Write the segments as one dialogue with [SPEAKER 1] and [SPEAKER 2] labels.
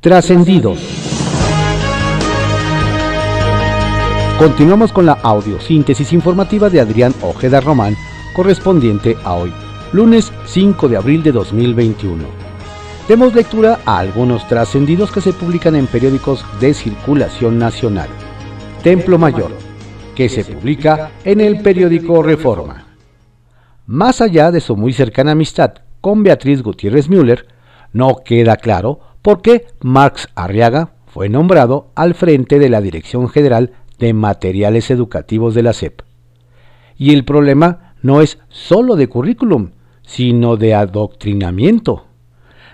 [SPEAKER 1] Trascendidos. Continuamos con la audiosíntesis informativa de Adrián Ojeda Román, correspondiente a hoy, lunes 5 de abril de 2021. Demos lectura a algunos trascendidos que se publican en periódicos de circulación nacional. Templo Mayor, que se publica en el periódico Reforma. Más allá de su muy cercana amistad con Beatriz Gutiérrez Müller, no queda claro por qué Marx Arriaga fue nombrado al frente de la Dirección General de Materiales Educativos de la SEP. Y el problema no es solo de currículum, sino de adoctrinamiento.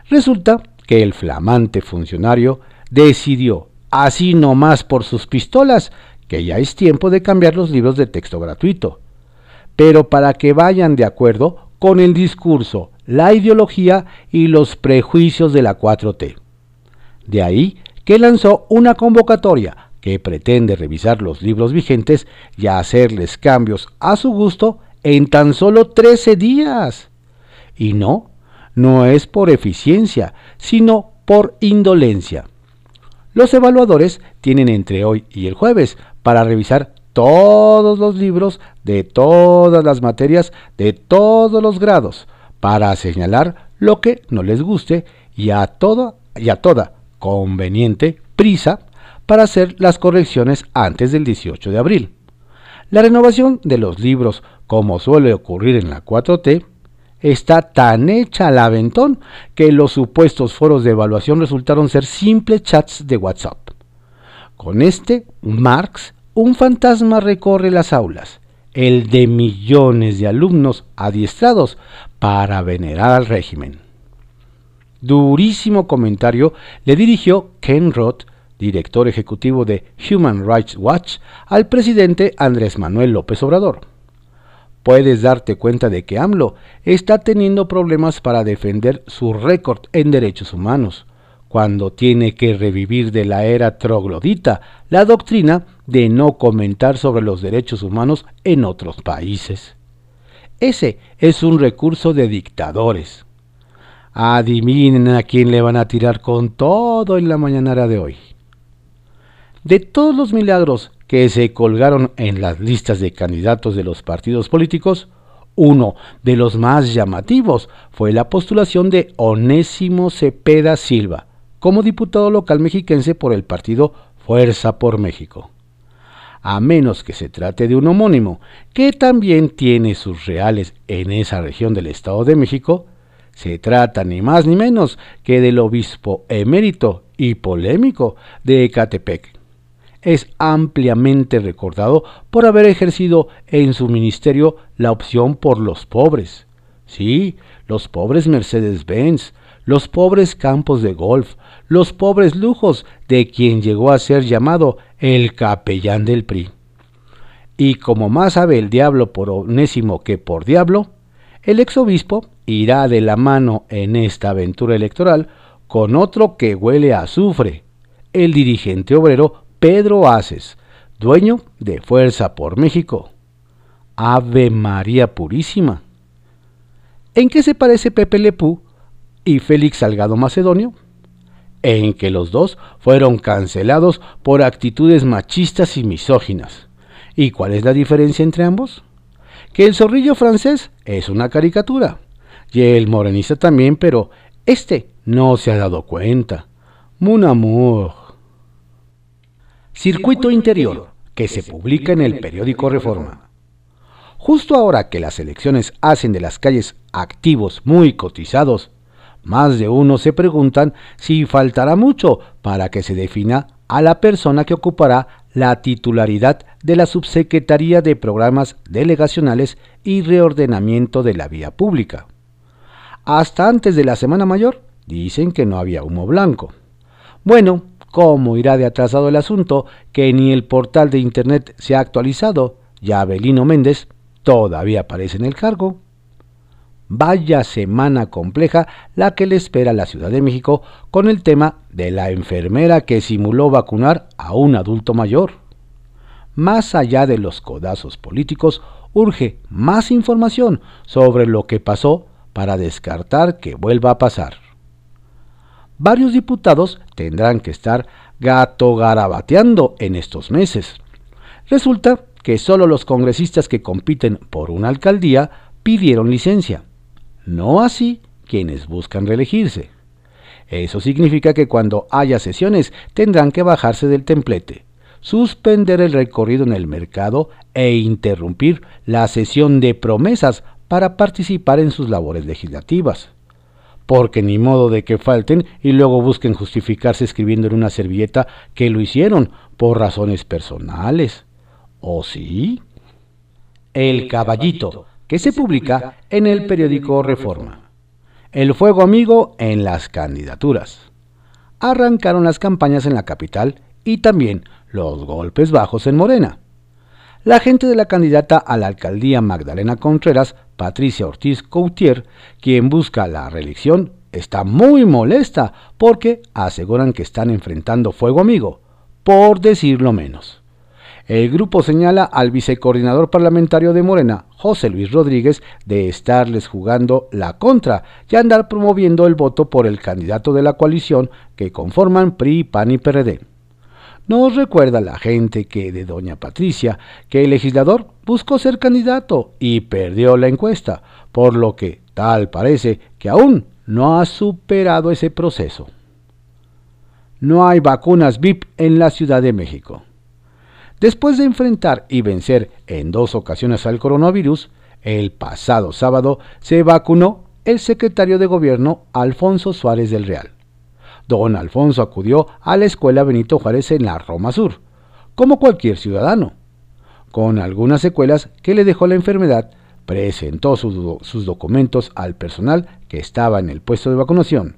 [SPEAKER 1] Resulta que el flamante funcionario decidió, así nomás por sus pistolas, que ya es tiempo de cambiar los libros de texto gratuito. Pero para que vayan de acuerdo con el discurso, la ideología y los prejuicios de la 4T. De ahí que lanzó una convocatoria que pretende revisar los libros vigentes y hacerles cambios a su gusto en tan solo 13 días. Y no, no es por eficiencia, sino por indolencia. Los evaluadores tienen entre hoy y el jueves para revisar todos los libros de todas las materias de todos los grados, para señalar lo que no les guste y a toda, y a toda conveniente prisa para hacer las correcciones antes del 18 de abril. La renovación de los libros, como suele ocurrir en la 4T, está tan hecha al aventón que los supuestos foros de evaluación resultaron ser simples chats de WhatsApp. Con este, Marx, un fantasma recorre las aulas, el de millones de alumnos adiestrados para venerar al régimen. Durísimo comentario le dirigió Ken Roth director ejecutivo de Human Rights Watch, al presidente Andrés Manuel López Obrador. Puedes darte cuenta de que AMLO está teniendo problemas para defender su récord en derechos humanos, cuando tiene que revivir de la era troglodita la doctrina de no comentar sobre los derechos humanos en otros países. Ese es un recurso de dictadores. Adivinen a quién le van a tirar con todo en la mañanera de hoy. De todos los milagros que se colgaron en las listas de candidatos de los partidos políticos, uno de los más llamativos fue la postulación de Onésimo Cepeda Silva como diputado local mexiquense por el partido Fuerza por México. A menos que se trate de un homónimo que también tiene sus reales en esa región del Estado de México, se trata ni más ni menos que del obispo emérito y polémico de Ecatepec, es ampliamente recordado por haber ejercido en su ministerio la opción por los pobres. Sí, los pobres Mercedes-Benz, los pobres campos de golf, los pobres lujos de quien llegó a ser llamado el capellán del PRI. Y como más sabe el diablo por onésimo que por diablo, el exobispo irá de la mano en esta aventura electoral con otro que huele a azufre, el dirigente obrero Pedro Aces, dueño de Fuerza por México. Ave María Purísima. ¿En qué se parece Pepe Lepú y Félix Salgado Macedonio? En que los dos fueron cancelados por actitudes machistas y misóginas. ¿Y cuál es la diferencia entre ambos? Que el zorrillo francés es una caricatura, y el morenista también, pero este no se ha dado cuenta. Mon amour. Circuito Interior, que se publica en el periódico Reforma. Justo ahora que las elecciones hacen de las calles activos muy cotizados, más de uno se preguntan si faltará mucho para que se defina a la persona que ocupará la titularidad de la Subsecretaría de Programas Delegacionales y Reordenamiento de la Vía Pública. Hasta antes de la Semana Mayor dicen que no había humo blanco. Bueno, cómo irá de atrasado el asunto que ni el portal de internet se ha actualizado, ya Abelino Méndez todavía aparece en el cargo. Vaya semana compleja la que le espera a la Ciudad de México con el tema de la enfermera que simuló vacunar a un adulto mayor. Más allá de los codazos políticos, urge más información sobre lo que pasó para descartar que vuelva a pasar. varios diputados tendrán que estar gato garabateando en estos meses. Resulta que solo los congresistas que compiten por una alcaldía pidieron licencia, no así quienes buscan reelegirse. Eso significa que cuando haya sesiones tendrán que bajarse del templete, suspender el recorrido en el mercado e interrumpir la sesión de promesas para participar en sus labores legislativas. Porque ni modo de que falten y luego busquen justificarse escribiendo en una servilleta que lo hicieron por razones personales. ¿O sí? El Caballito, que se publica en el periódico Reforma. El fuego amigo en las candidaturas. Arrancaron las campañas en la capital y también los golpes bajos en Morena. La gente de la candidata a la alcaldía Magdalena Contreras, Patricia Ortiz Coutier, quien busca la reelección, está muy molesta porque aseguran que están enfrentando fuego amigo, por decirlo menos. El grupo señala al vicecoordinador parlamentario de Morena, José Luis Rodríguez, de estarles jugando la contra y andar promoviendo el voto por el candidato de la coalición que conforman PRI, PAN y PRD. Nos recuerda la gente que de doña Patricia que el legislador buscó ser candidato y perdió la encuesta, por lo que tal parece que aún no ha superado ese proceso. No hay vacunas VIP en la Ciudad de México. Después de enfrentar y vencer en dos ocasiones al coronavirus, el pasado sábado se vacunó el secretario de Gobierno Alfonso Suárez del Real. Don Alfonso acudió a la escuela Benito Juárez en la Roma Sur, como cualquier ciudadano. Con algunas secuelas que le dejó la enfermedad, presentó sus, documentos al personal que estaba en el puesto de vacunación.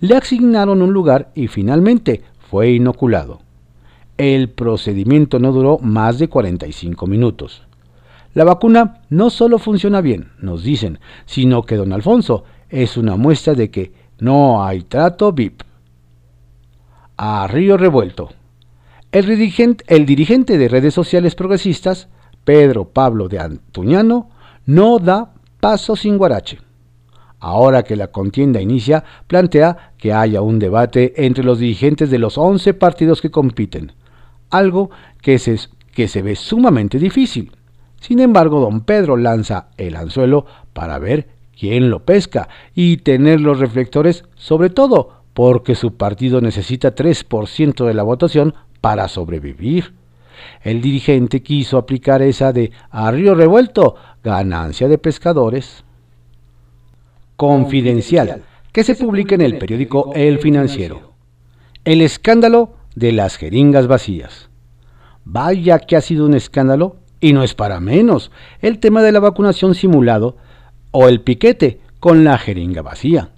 [SPEAKER 1] Le asignaron un lugar y finalmente fue inoculado. El procedimiento no duró más de 45 minutos. La vacuna no solo funciona bien, nos dicen, sino que don Alfonso es una muestra de que no hay trato VIP. A Río Revuelto. El dirigente, de redes sociales progresistas, Pedro Pablo de Antuñano, no da paso sin guarache. Ahora que la contienda inicia, plantea que haya un debate entre los dirigentes de los 11 partidos que compiten, algo que se ve sumamente difícil. Sin embargo, don Pedro lanza el anzuelo para ver quién lo pesca y tener los reflectores, sobre todo porque su partido necesita 3% de la votación para sobrevivir. El dirigente quiso aplicar esa de a río revuelto, ganancia de pescadores. Confidencial, que se publica en el periódico El Financiero. El escándalo de las jeringas vacías. Vaya que ha sido un escándalo, y no es para menos, el tema de la vacunación simulado o el piquete con la jeringa vacía.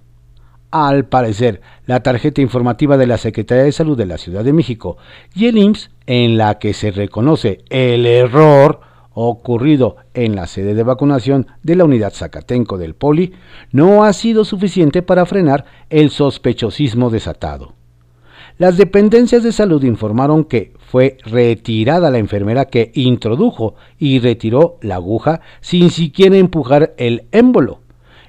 [SPEAKER 1] Al parecer, la tarjeta informativa de la Secretaría de Salud de la Ciudad de México y el IMSS, en la que se reconoce el error ocurrido en la sede de vacunación de la unidad Zacatenco del Poli, no ha sido suficiente para frenar el sospechosismo desatado. Las dependencias de salud informaron que fue retirada la enfermera que introdujo y retiró la aguja sin siquiera empujar el émbolo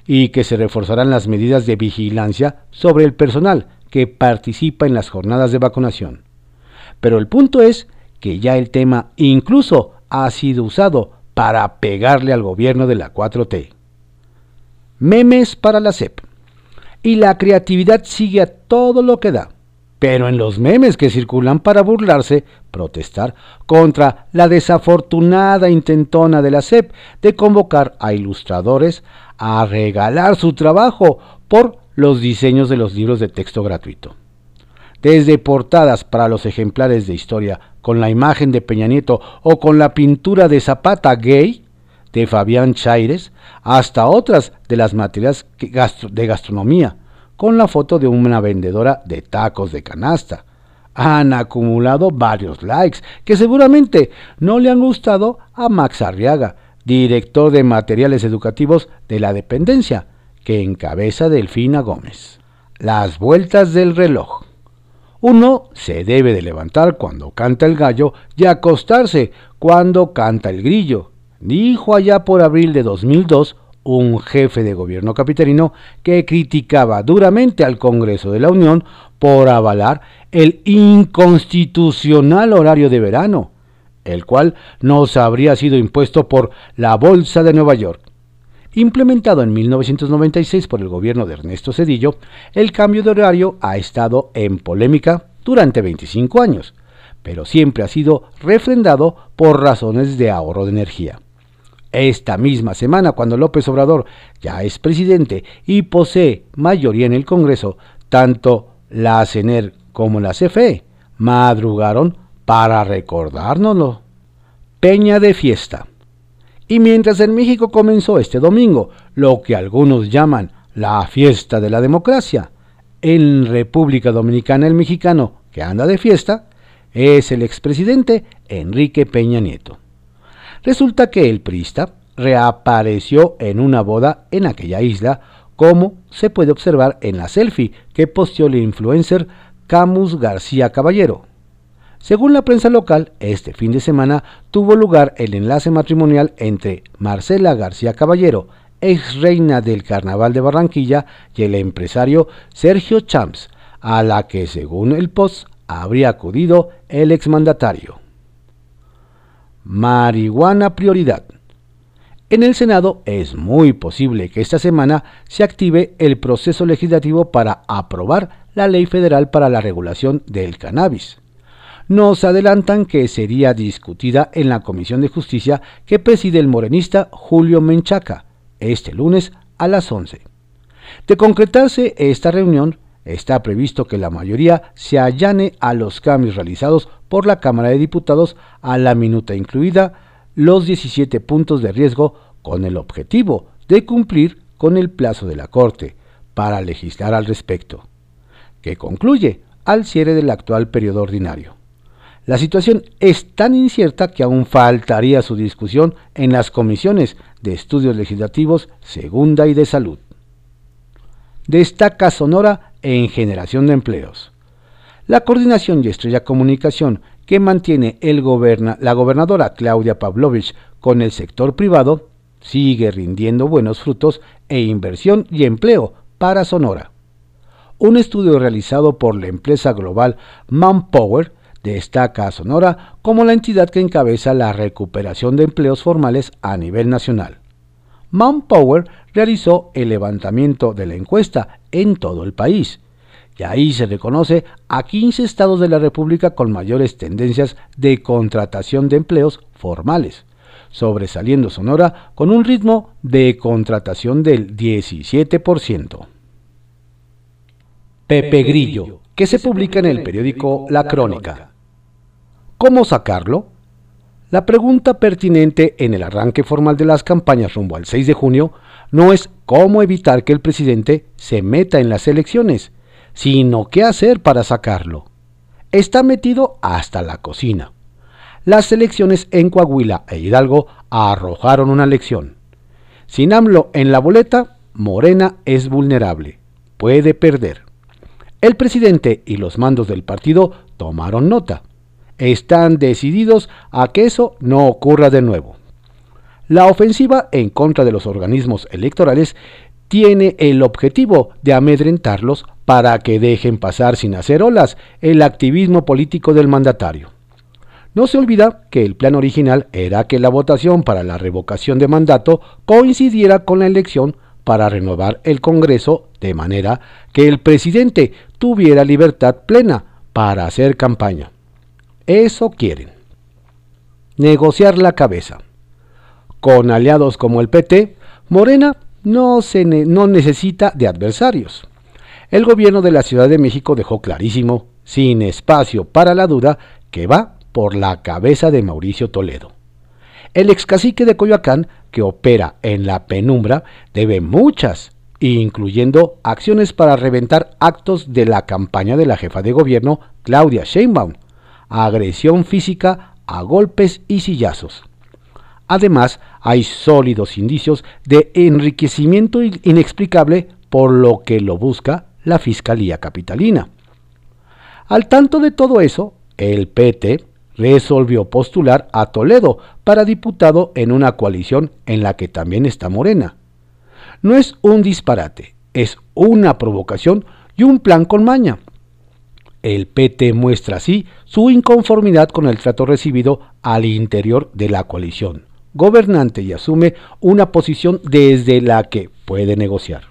[SPEAKER 1] y que se reforzarán las medidas de vigilancia sobre el personal que participa en las jornadas de vacunación. Pero el punto es que ya el tema incluso ha sido usado para pegarle al gobierno de la 4T. Memes para la CEP. Y la creatividad sigue a todo lo que da pero en los memes que circulan para burlarse, protestar contra la desafortunada intentona de la SEP de convocar a ilustradores a regalar su trabajo por los diseños de los libros de texto gratuito. Desde portadas para los ejemplares de historia con la imagen de Peña Nieto o con la pintura de Zapata gay de Fabián Chaires, hasta otras de las materias de gastronomía, con la foto de una vendedora de tacos de canasta. Han acumulado varios likes que seguramente no le han gustado a Max Arriaga, director de materiales educativos de la dependencia, que encabeza Delfina Gómez. Las vueltas del reloj. Uno se debe de levantar cuando canta el gallo y acostarse cuando canta el grillo, dijo allá por abril de 2002 un jefe de gobierno capitalino que criticaba duramente al Congreso de la Unión por avalar el inconstitucional horario de verano, el cual nos habría sido impuesto por la Bolsa de Nueva York. Implementado en 1996 por el gobierno de Ernesto Cedillo, el cambio de horario ha estado en polémica durante 25 años, pero siempre ha sido refrendado por razones de ahorro de energía. Esta misma semana, cuando López Obrador ya es presidente y posee mayoría en el Congreso, tanto la CENER como la CFE madrugaron para recordárnoslo. Peña de fiesta. Y mientras en México comenzó este domingo lo que algunos llaman la fiesta de la democracia, en República Dominicana el mexicano que anda de fiesta es el expresidente Enrique Peña Nieto. Resulta que el Prista reapareció en una boda en aquella isla, como se puede observar en la selfie que posteó el influencer Camus García Caballero. Según la prensa local, este fin de semana tuvo lugar el enlace matrimonial entre Marcela García Caballero, ex reina del Carnaval de Barranquilla, y el empresario Sergio Champs, a la que según el post habría acudido el exmandatario. Marihuana prioridad. En el Senado es muy posible que esta semana se active el proceso legislativo para aprobar la ley federal para la regulación del cannabis. Nos adelantan que sería discutida en la Comisión de Justicia que preside el morenista Julio Menchaca este lunes a las 11. De concretarse esta reunión, está previsto que la mayoría se allane a los cambios realizados por la Cámara de Diputados a la minuta incluida los 17 puntos de riesgo con el objetivo de cumplir con el plazo de la Corte para legislar al respecto, que concluye al cierre del actual periodo ordinario. La situación es tan incierta que aún faltaría su discusión en las comisiones de estudios legislativos segunda y de salud. Destaca Sonora en generación de empleos. La coordinación y estrella comunicación que mantiene el la gobernadora Claudia Pavlovich con el sector privado sigue rindiendo buenos frutos e inversión y empleo para Sonora. Un estudio realizado por la empresa global Manpower destaca a Sonora como la entidad que encabeza la recuperación de empleos formales a nivel nacional. Manpower realizó el levantamiento de la encuesta en todo el país, y ahí se reconoce a 15 estados de la República con mayores tendencias de contratación de empleos formales, sobresaliendo Sonora con un ritmo de contratación del 17%. Pepe Grillo, que se publica en el periódico La Crónica. ¿Cómo sacarlo? La pregunta pertinente en el arranque formal de las campañas rumbo al 6 de junio no es cómo evitar que el presidente se meta en las elecciones, sino qué hacer para sacarlo. Está metido hasta la cocina. Las elecciones en Coahuila e Hidalgo arrojaron una lección. Sin AMLO en la boleta, Morena es vulnerable. Puede perder. El presidente y los mandos del partido tomaron nota. Están decididos a que eso no ocurra de nuevo. La ofensiva en contra de los organismos electorales tiene el objetivo de amedrentarlos para que dejen pasar sin hacer olas el activismo político del mandatario. No se olvida que el plan original era que la votación para la revocación de mandato coincidiera con la elección para renovar el Congreso de manera que el presidente tuviera libertad plena para hacer campaña. Eso quieren. Negociar la cabeza. Con aliados como el PT, Morena no, se no necesita de adversarios. El gobierno de la Ciudad de México dejó clarísimo, sin espacio para la duda, que va por la cabeza de Mauricio Toledo. El ex cacique de Coyoacán, que opera en la penumbra, debe muchas, incluyendo acciones para reventar actos de la campaña de la jefa de gobierno, Claudia Sheinbaum, agresión física a golpes y sillazos. Además, hay sólidos indicios de enriquecimiento inexplicable por lo que lo busca la Fiscalía Capitalina. Al tanto de todo eso, el PT resolvió postular a Toledo para diputado en una coalición en la que también está Morena. no es un disparate, es una provocación y un plan con maña. El PT muestra así su inconformidad con el trato recibido al interior de la coalición gobernante y asume una posición desde la que puede negociar.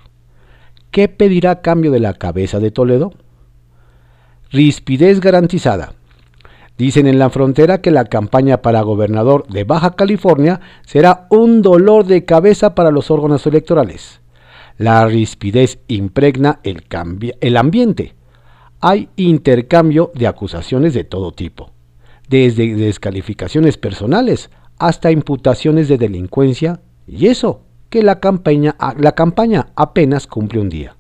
[SPEAKER 1] ¿Qué pedirá a cambio de la cabeza de Toledo? Rispidez garantizada. Dicen en la frontera que la campaña para gobernador de Baja California será un dolor de cabeza para los órganos electorales. La rispidez impregna el, el ambiente. Hay intercambio de acusaciones de todo tipo, desde descalificaciones personales hasta imputaciones de delincuencia, y eso que la campaña, la campaña apenas cumple un día.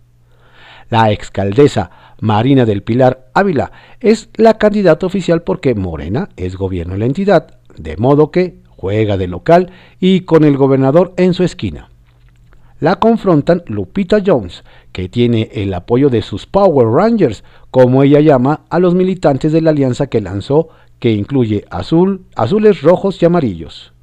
[SPEAKER 1] La excaldesa Marina del Pilar Ávila es la candidata oficial porque Morena es gobierno en la entidad, de modo que juega de local y con el gobernador en su esquina. La confrontan Lupita Jones, que tiene el apoyo de sus Power Rangers, como ella llama a los militantes de la alianza que lanzó que incluye azul, azules, rojos y amarillos.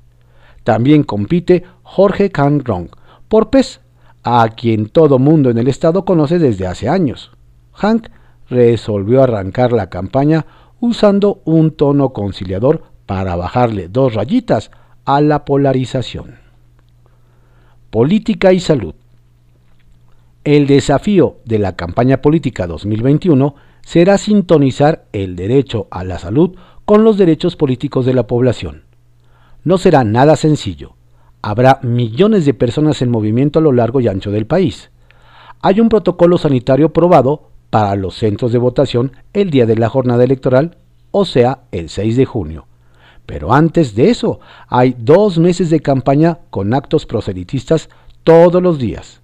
[SPEAKER 1] También compite Jorge Can Rong por PES, a quien todo mundo en el estado conoce desde hace años. Hank resolvió arrancar la campaña usando un tono conciliador para bajarle dos rayitas a la polarización. Política y salud. El desafío de la campaña política 2021 será sintonizar el derecho a la salud con los derechos políticos de la población. No será nada sencillo. Habrá millones de personas en movimiento a lo largo y ancho del país. Hay un protocolo sanitario probado para los centros de votación el día de la jornada electoral, o sea, el 6 de junio. Pero antes de eso, hay dos meses de campaña con actos proselitistas todos los días.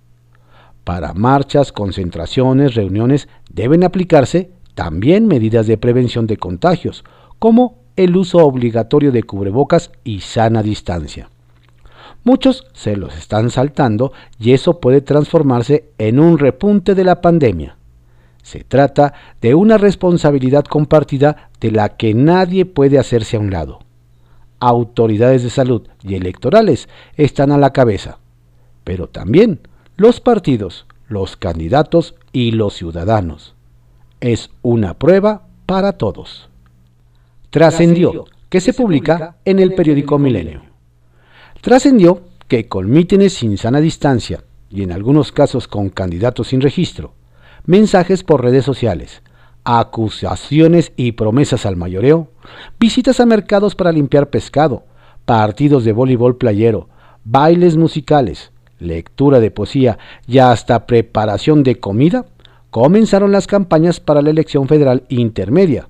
[SPEAKER 1] Para marchas, concentraciones, reuniones deben aplicarse también medidas de prevención de contagios, como el uso obligatorio de cubrebocas y sana distancia. Muchos se los están saltando y eso puede transformarse en un repunte de la pandemia. Se trata de una responsabilidad compartida de la que nadie puede hacerse a un lado. Autoridades de salud y electorales están a la cabeza, pero también los partidos, los candidatos y los ciudadanos. Es una prueba para todos trascendió, que se publica en el periódico Milenio. Trascendió que con mítines sin sana distancia y en algunos casos con candidatos sin registro, mensajes por redes sociales, acusaciones y promesas al mayoreo, visitas a mercados para limpiar pescado, partidos de voleibol playero, bailes musicales, lectura de poesía y hasta preparación de comida, comenzaron las campañas para la elección federal intermedia,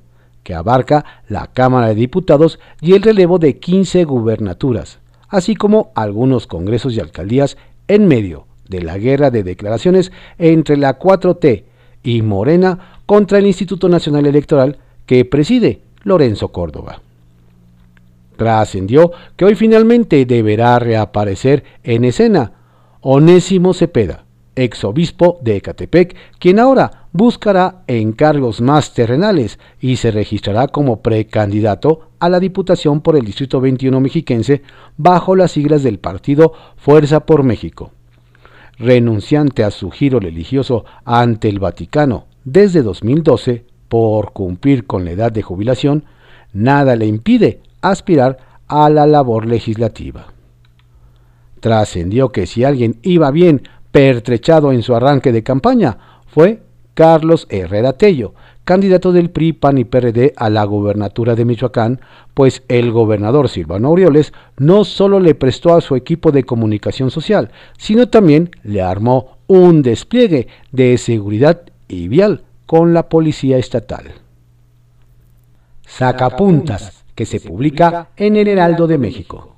[SPEAKER 1] que abarca la Cámara de Diputados y el relevo de 15 gubernaturas, así como algunos congresos y alcaldías en medio de la guerra de declaraciones entre la 4T y Morena contra el Instituto Nacional Electoral que preside Lorenzo Córdoba. Trascendió que hoy finalmente deberá reaparecer en escena Onésimo Cepeda, exobispo de Ecatepec, quien ahora buscará encargos más terrenales y se registrará como precandidato a la Diputación por el Distrito 21 mexiquense bajo las siglas del partido Fuerza por México. Renunciante a su giro religioso ante el Vaticano desde 2012 por cumplir con la edad de jubilación, nada le impide aspirar a la labor legislativa. Trascendió que si alguien iba bien pertrechado en su arranque de campaña fue Carlos Herrera Tello, candidato del PRI, PAN y PRD a la gobernatura de Michoacán, pues el gobernador Silvano Aureoles no solo le prestó a su equipo de comunicación social, sino también le armó un despliegue de seguridad y vial con la policía estatal. Sacapuntas, que se publica en el Heraldo de México.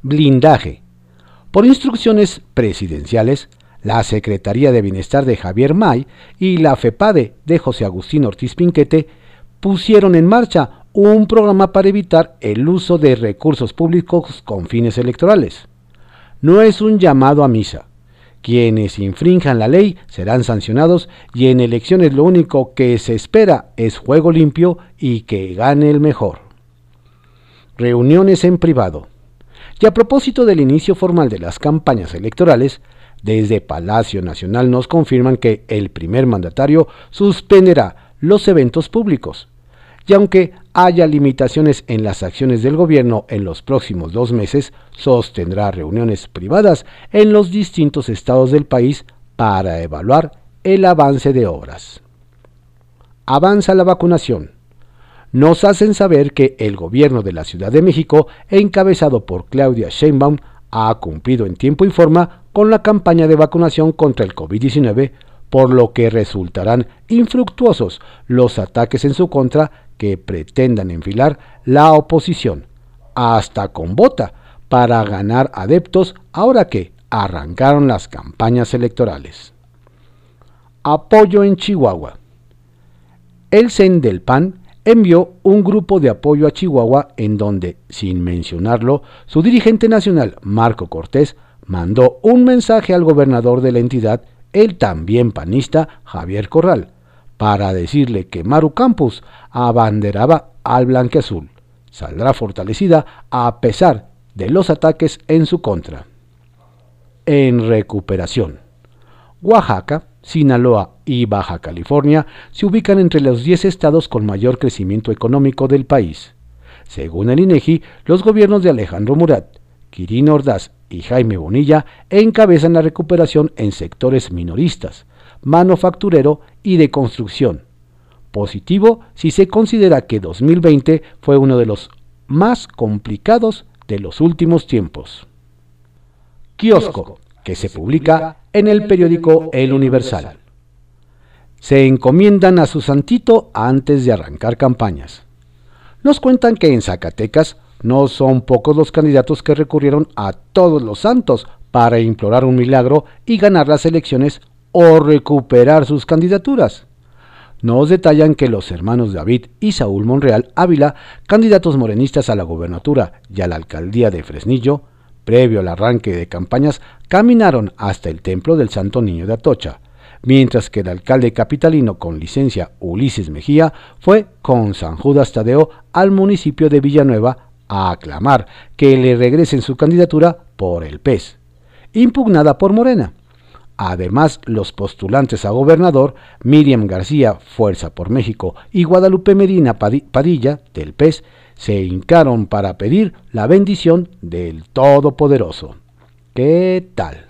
[SPEAKER 1] Blindaje. Por instrucciones presidenciales, la Secretaría de Bienestar de Javier May y la FEPADE de José Agustín Ortiz Pinquete pusieron en marcha un programa para evitar el uso de recursos públicos con fines electorales. No es un llamado a misa. Quienes infrinjan la ley serán sancionados y en elecciones lo único que se espera es juego limpio y que gane el mejor. Reuniones en privado. Y a propósito del inicio formal de las campañas electorales, Desde Palacio Nacional nos confirman que el primer mandatario suspenderá los eventos públicos. Y aunque haya limitaciones en las acciones del gobierno en los próximos dos meses, sostendrá reuniones privadas en los distintos estados del país para evaluar el avance de obras. Avanza la vacunación. Nos hacen saber que el gobierno de la Ciudad de México, encabezado por Claudia Sheinbaum, ha cumplido en tiempo y forma con la campaña de vacunación contra el COVID-19, por lo que resultarán infructuosos los ataques en su contra que pretendan enfilar la oposición, hasta con bota, para ganar adeptos ahora que arrancaron las campañas electorales. Apoyo en Chihuahua. El CEN del PAN envió un grupo de apoyo a Chihuahua en donde, sin mencionarlo, su dirigente nacional, Marco Cortés, mandó un mensaje al gobernador de la entidad, el también panista Javier Corral, para decirle que Maru Campus abanderaba al blanqueazul. Saldrá fortalecida a pesar de los ataques en su contra. En recuperación. Oaxaca, Sinaloa y Baja California se ubican entre los 10 estados con mayor crecimiento económico del país. Según el INEGI, los gobiernos de Alejandro Murat, Quirino Ordaz y Jaime Bonilla encabezan la recuperación en sectores minoristas, manufacturero y de construcción. Positivo si se considera que 2020 fue uno de los más complicados de los últimos tiempos. Kiosco, que se publica en el periódico El Universal. Se encomiendan a su santito antes de arrancar campañas. Nos cuentan que en Zacatecas no son pocos los candidatos que recurrieron a todos los santos para implorar un milagro y ganar las elecciones o recuperar sus candidaturas. Nos detallan que los hermanos David y Saúl Monreal Ávila, candidatos morenistas a la gobernatura y a la alcaldía de Fresnillo, previo al arranque de campañas, caminaron hasta el templo del Santo Niño de Atocha, mientras que el alcalde capitalino con licencia Ulises Mejía fue con San Judas Tadeo al municipio de Villanueva a aclamar que le regresen su candidatura por el PES, impugnada por Morena. Además, los postulantes a gobernador, Miriam García, Fuerza por México, y Guadalupe Medina Padilla, del PES, se hincaron para pedir la bendición del Todopoderoso. ¿Qué tal?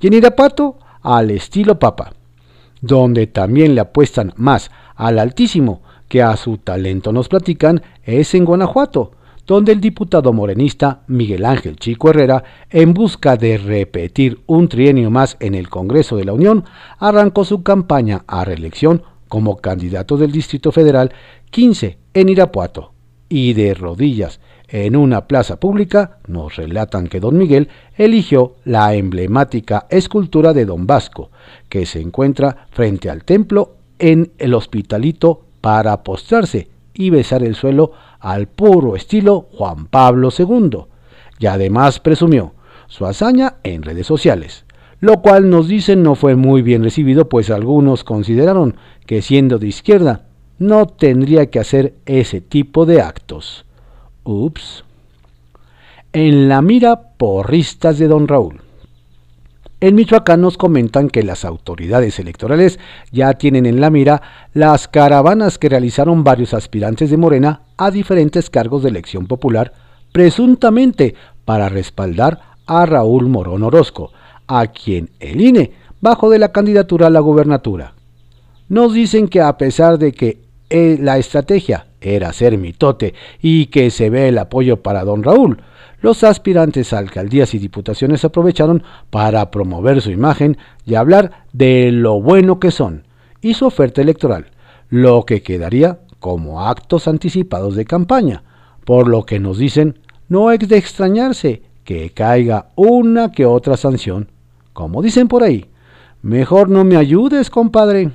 [SPEAKER 1] Y en Irapuato, al estilo Papa, donde también le apuestan más al Altísimo que a su talento nos platican, es en Guanajuato, donde el diputado morenista Miguel Ángel Chico Herrera, en busca de repetir un trienio más en el Congreso de la Unión, arrancó su campaña a reelección como candidato del Distrito Federal 15 en Irapuato. Y de rodillas en una plaza pública nos relatan que don Miguel eligió la emblemática escultura de don Vasco, que se encuentra frente al templo en el hospitalito para postrarse y besar el suelo al puro estilo Juan Pablo II, y además presumió su hazaña en redes sociales, lo cual nos dicen no fue muy bien recibido, pues algunos consideraron que siendo de izquierda no tendría que hacer ese tipo de actos. Ups. En la mira porristas de don Raúl. En Michoacán nos comentan que las autoridades electorales ya tienen en la mira las caravanas que realizaron varios aspirantes de Morena a diferentes cargos de elección popular, presuntamente para respaldar a Raúl Morón Orozco, a quien el INE bajó de la candidatura a la gubernatura. Nos dicen que a pesar de que eh, la estrategia era ser mitote y que se ve el apoyo para don Raúl, los aspirantes a alcaldías y diputaciones aprovecharon para promover su imagen y hablar de lo bueno que son y su oferta electoral, lo que quedaría como actos anticipados de campaña, por lo que nos dicen no es de extrañarse que caiga una que otra sanción, como dicen por ahí, mejor no me ayudes, compadre.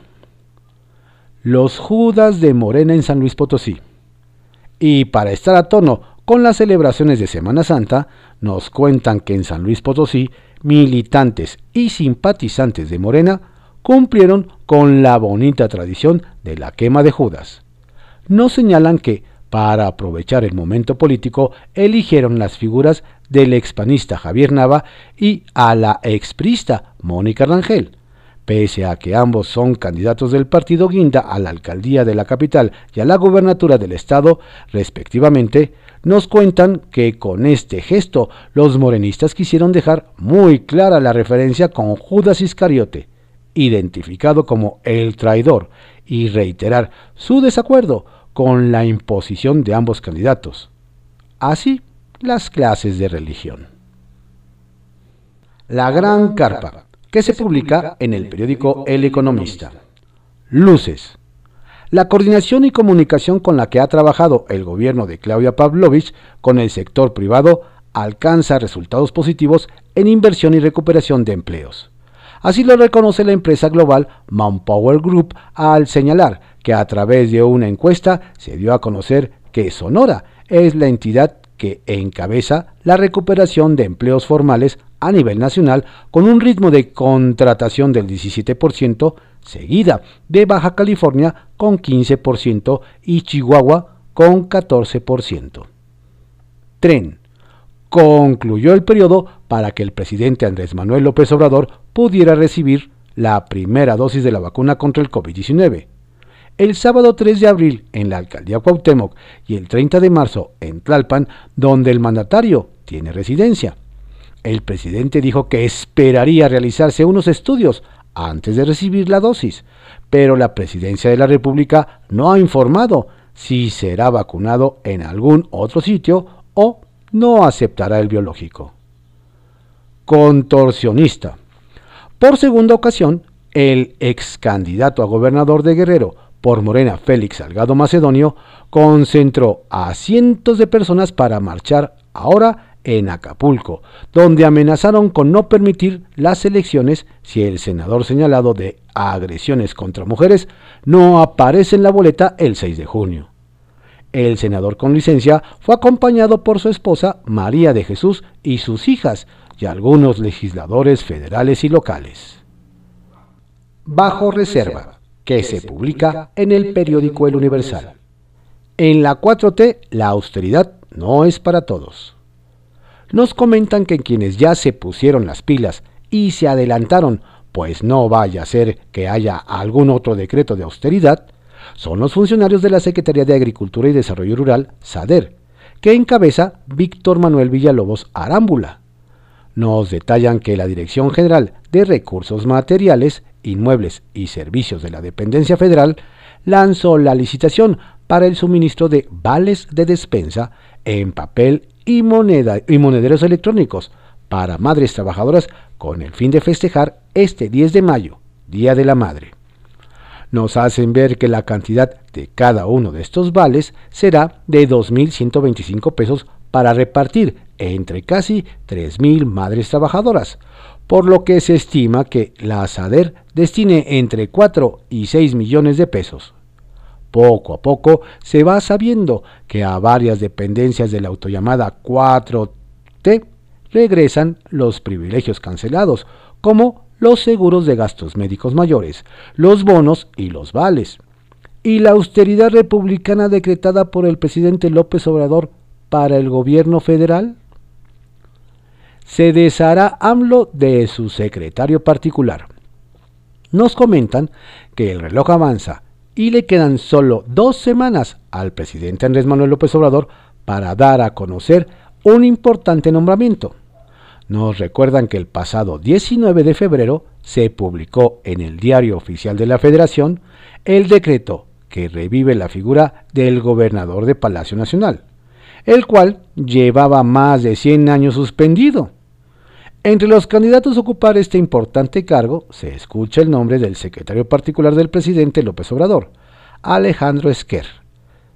[SPEAKER 1] Los Judas de Morena en San Luis Potosí. Y para estar a tono con las celebraciones de Semana Santa, nos cuentan que en San Luis Potosí, militantes y simpatizantes de Morena cumplieron con la bonita tradición de la quema de Judas. Nos señalan que, Para aprovechar el momento político, eligieron las figuras del expanista Javier Nava y a la exprista Mónica Rangel. Pese a que ambos son candidatos del partido Guinda a la alcaldía de la capital y a la gubernatura del estado, respectivamente, nos cuentan que con este gesto los morenistas quisieron dejar muy clara la referencia con Judas Iscariote, identificado como el traidor, y reiterar su desacuerdo con la imposición de ambos candidatos. Así, las clases de religión. La Gran Carpa, que se publica en el periódico El Economista. Luces. La coordinación y comunicación con la que ha trabajado el gobierno de Claudia Pavlovich con el sector privado alcanza resultados positivos en inversión y recuperación de empleos. Así lo reconoce la empresa global Manpower Group al señalar que a través de una encuesta se dio a conocer que Sonora es la entidad que encabeza la recuperación de empleos formales a nivel nacional con un ritmo de contratación del 17%, seguida de Baja California con 15% y Chihuahua con 14%. Tren. Concluyó el periodo para que el presidente Andrés Manuel López Obrador pudiera recibir la primera dosis de la vacuna contra el COVID-19 el sábado 3 de abril en la alcaldía Cuauhtémoc y el 30 de marzo en Tlalpan, donde el mandatario tiene residencia. El presidente dijo que esperaría realizarse unos estudios antes de recibir la dosis, pero la presidencia de la República no ha informado si será vacunado en algún otro sitio o no aceptará el biológico. Contorsionista. Por segunda ocasión, el ex candidato a gobernador de Guerrero, por Morena Félix Salgado Macedonio, concentró a cientos de personas para marchar ahora en Acapulco, donde amenazaron con no permitir las elecciones si el senador señalado de agresiones contra mujeres no aparece en la boleta el 6 de junio. El senador con licencia fue acompañado por su esposa María de Jesús y sus hijas y algunos legisladores federales y locales. Bajo reserva que se publica en el periódico El Universal. En la 4T, la austeridad no es para todos. Nos comentan que quienes ya se pusieron las pilas y se adelantaron, pues no vaya a ser que haya algún otro decreto de austeridad, son los funcionarios de la Secretaría de Agricultura y Desarrollo Rural, SADER, que encabeza Víctor Manuel Villalobos Arámbula. Nos detallan que la Dirección General de Recursos Materiales Inmuebles y Servicios de la Dependencia Federal lanzó la licitación para el suministro de vales de despensa en papel y, monederos electrónicos para madres trabajadoras con el fin de festejar este 10 de mayo, Día de la Madre. Nos hacen ver que la cantidad de cada uno de estos vales será de 2.125 pesos para repartir entre casi 3.000 madres trabajadoras, por lo que se estima que la SADER destine entre 4 y 6 millones de pesos. Poco a poco se va sabiendo que a varias dependencias de la autollamada 4T regresan los privilegios cancelados, como los seguros de gastos médicos mayores, los bonos y los vales. Y la austeridad republicana decretada por el presidente López Obrador para el gobierno federal se deshará AMLO de su secretario particular. Nos comentan que el reloj avanza y le quedan solo dos semanas al presidente Andrés Manuel López Obrador para dar a conocer un importante nombramiento. Nos recuerdan que el pasado 19 de febrero se publicó en el Diario Oficial de la Federación el decreto que revive la figura del gobernador de Palacio Nacional, el cual llevaba más de 100 años suspendido entre los candidatos a ocupar este importante cargo se escucha el nombre del secretario particular del presidente López Obrador, Alejandro Esquer.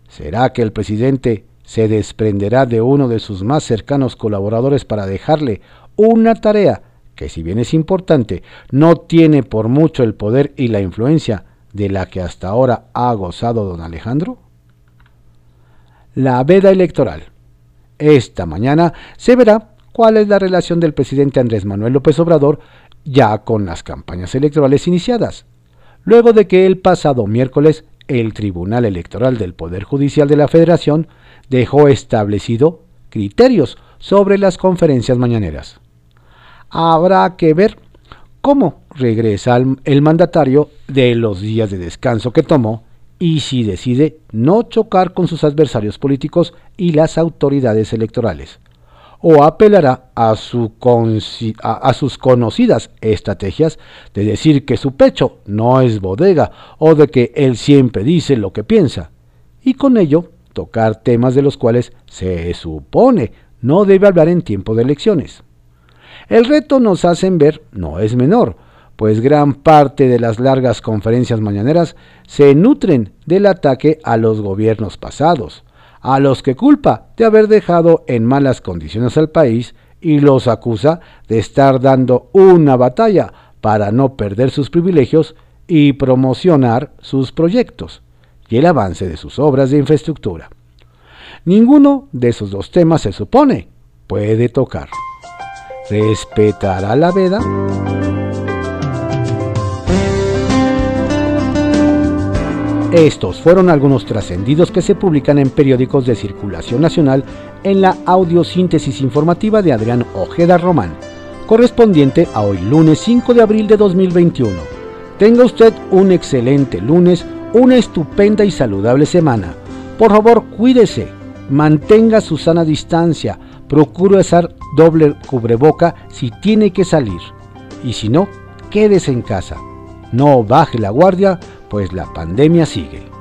[SPEAKER 1] ¿Será que el presidente se desprenderá de uno de sus más cercanos colaboradores para dejarle una tarea que si bien es importante, no tiene por mucho el poder y la influencia de la que hasta ahora ha gozado don Alejandro? La veda electoral. Esta mañana se verá cuál es la relación del presidente Andrés Manuel López Obrador ya con las campañas electorales iniciadas, luego de que el pasado miércoles el Tribunal Electoral del Poder Judicial de la Federación dejó establecido criterios sobre las conferencias mañaneras. Habrá que ver cómo regresa el mandatario de los días de descanso que tomó y si decide no chocar con sus adversarios políticos y las autoridades electorales, o apelará a, su a, sus conocidas estrategias de decir que su pecho no es bodega o de que él siempre dice lo que piensa, y con ello tocar temas de los cuales se supone no debe hablar en tiempo de elecciones. El reto nos hacen ver no es menor, pues gran parte de las largas conferencias mañaneras se nutren del ataque a los gobiernos pasados, a los que culpa de haber dejado en malas condiciones al país y los acusa de estar dando una batalla para no perder sus privilegios y promocionar sus proyectos y el avance de sus obras de infraestructura. Ninguno de esos dos temas se supone puede tocar. ¿Respetará la veda? Estos fueron algunos trascendidos que se publican en periódicos de circulación nacional en la audiosíntesis informativa de Adrián Ojeda Román, correspondiente a hoy lunes 5 de abril de 2021. Tenga usted un excelente lunes, una estupenda y saludable semana. Por favor, cuídese, mantenga su sana distancia, procure usar doble cubreboca si tiene que salir. Y si no, quédese en casa. No baje la guardia pues la pandemia sigue.